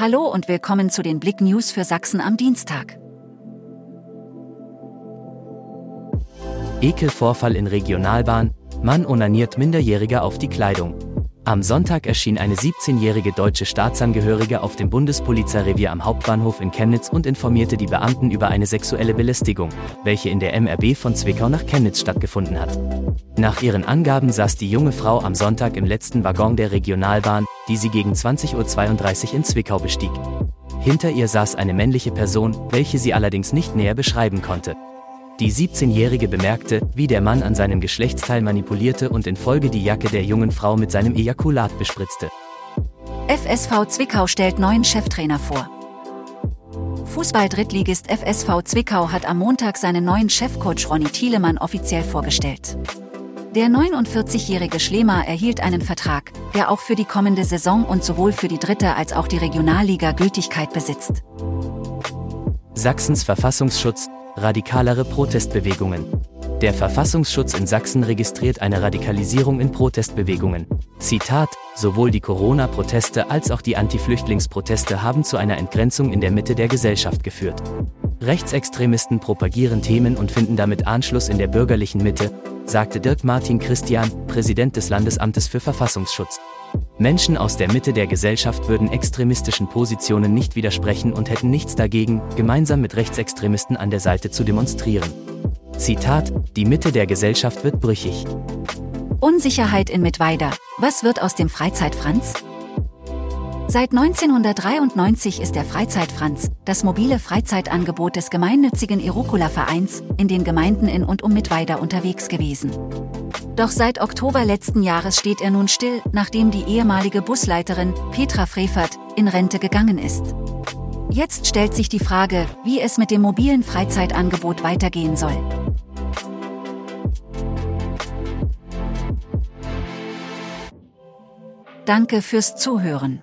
Hallo und willkommen zu den Blick News für Sachsen am Dienstag. Ekelvorfall in Regionalbahn, Mann onaniert Minderjähriger auf die Kleidung. Am Sonntag erschien eine 17-jährige deutsche Staatsangehörige auf dem Bundespolizeirevier am Hauptbahnhof in Chemnitz und informierte die Beamten über eine sexuelle Belästigung, welche in der MRB von Zwickau nach Chemnitz stattgefunden hat. Nach ihren Angaben saß die junge Frau am Sonntag im letzten Waggon der Regionalbahn, die sie gegen 20.32 Uhr in Zwickau bestieg. Hinter ihr saß eine männliche Person, welche sie allerdings nicht näher beschreiben konnte. Die 17-Jährige bemerkte, wie der Mann an seinem Geschlechtsteil manipulierte und in Folge die Jacke der jungen Frau mit seinem Ejakulat bespritzte. FSV Zwickau stellt neuen Cheftrainer vor. Fußball-Drittligist FSV Zwickau hat am Montag seinen neuen Chefcoach Ronny Thielemann offiziell vorgestellt. Der 49-jährige Schlemer erhielt einen Vertrag, der auch für die kommende Saison und sowohl für die dritte als auch die Regionalliga Gültigkeit besitzt. Sachsens Verfassungsschutz, radikalere Protestbewegungen. Der Verfassungsschutz in Sachsen registriert eine Radikalisierung in Protestbewegungen. Zitat, sowohl die Corona-Proteste als auch die Anti-Flüchtlingsproteste haben zu einer Entgrenzung in der Mitte der Gesellschaft geführt. Rechtsextremisten propagieren Themen und finden damit Anschluss in der bürgerlichen Mitte, sagte Dirk Martin Christian, Präsident des Landesamtes für Verfassungsschutz. Menschen aus der Mitte der Gesellschaft würden extremistischen Positionen nicht widersprechen und hätten nichts dagegen, gemeinsam mit Rechtsextremisten an der Seite zu demonstrieren. Zitat, die Mitte der Gesellschaft wird brüchig. Unsicherheit in Mittweida. Was wird aus dem Freizeit-Franz? Seit 1993 ist der Freizeit-Franz, das mobile Freizeitangebot des gemeinnützigen Erukula-Vereins, in den Gemeinden in und um Mittweida unterwegs gewesen. Doch seit Oktober letzten Jahres steht er nun still, nachdem die ehemalige Busleiterin, Petra Frevert, in Rente gegangen ist. Jetzt stellt sich die Frage, wie es mit dem mobilen Freizeitangebot weitergehen soll. Danke fürs Zuhören.